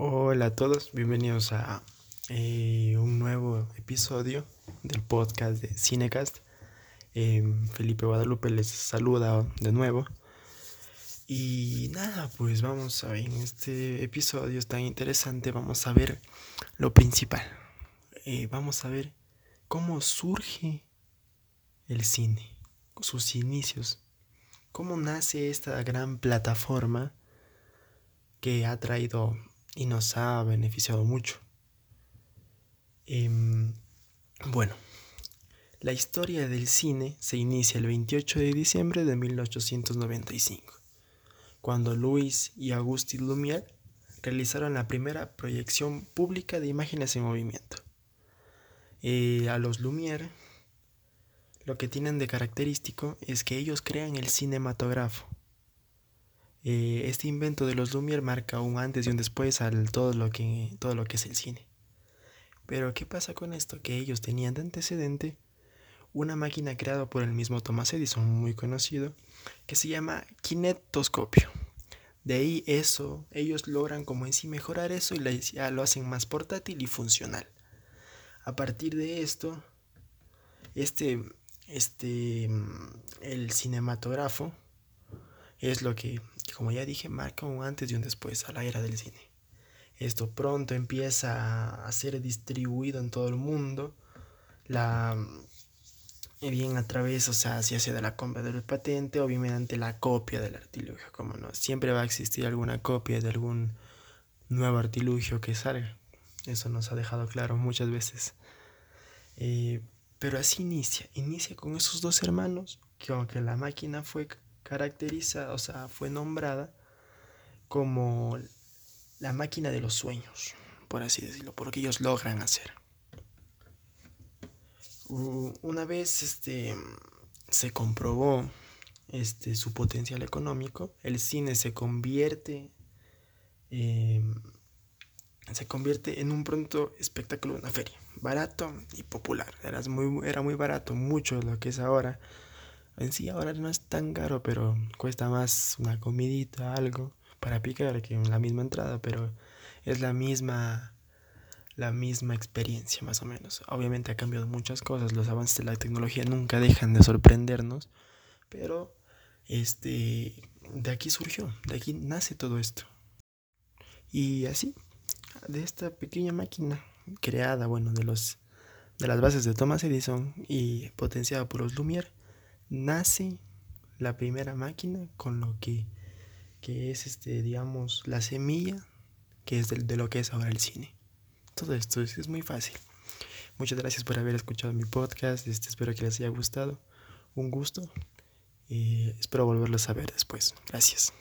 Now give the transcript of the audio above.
Hola a todos, bienvenidos a eh, un nuevo episodio del podcast de Cinecast. Em, Felipe Guadalupe les saluda de nuevo. Y nada, pues vamos a ver, en este episodio tan interesante, vamos a ver lo principal. Eh, vamos a ver cómo surge el cine, sus inicios, cómo nace esta gran plataforma que ha traído y nos ha beneficiado mucho. Em, bueno, la historia del cine se inicia el 28 de diciembre de 1895, cuando Louis y Auguste Lumière realizaron la primera proyección pública de imágenes en movimiento. Eh, a los Lumière lo que tienen de característico es que ellos crean el cinematógrafo eh, este invento de los Lumière marca un antes y un después al todo lo que, todo lo que es el cine. Pero ¿qué pasa con esto? Que ellos tenían de antecedente una máquina creada por el mismo Thomas Edison, muy conocido, que se llama kinetoscopio. De ahí eso, ellos logran como en sí mejorar eso y lo hacen más portátil y funcional. A partir de esto, este, este, mm, el cinematógrafo es lo que como ya dije, marca un antes y un después a la era del cine. Esto pronto empieza a ser distribuido en todo el mundo. La eh, bien a través, o sea, si hace de la compra del patente o bien mediante la copia del artilugio, como no, siempre va a existir alguna copia de algún nuevo artilugio que salga. Eso nos ha dejado claro muchas veces. Eh, pero así inicia, inicia con esos dos hermanos, que aunque la máquina fue caracteriza, o sea, fue nombrada como la máquina de los sueños, por así decirlo, por lo que ellos logran hacer. Una vez este, se comprobó este, su potencial económico, el cine se convierte, em, se convierte en un pronto espectáculo, una feria, barato y popular. Era muy, era muy barato, mucho de lo que es ahora en sí ahora no es tan caro, pero cuesta más una comidita, algo para picar que la misma entrada, pero es la misma la misma experiencia más o menos. Obviamente ha cambiado muchas cosas, los avances de la tecnología nunca dejan de sorprendernos, pero este de aquí surgió, de aquí nace todo esto. Y así, de esta pequeña máquina creada, bueno, de los de las bases de Thomas Edison y potenciada por los Lumière, nace la primera máquina con lo que, que es, este, digamos, la semilla que es de, lo que es ahora el cine. Todo esto es, muy fácil. Muchas gracias por haber escuchado mi podcast. Este, espero que les haya gustado. Un gusto. Y espero volverlos a ver después. Gracias.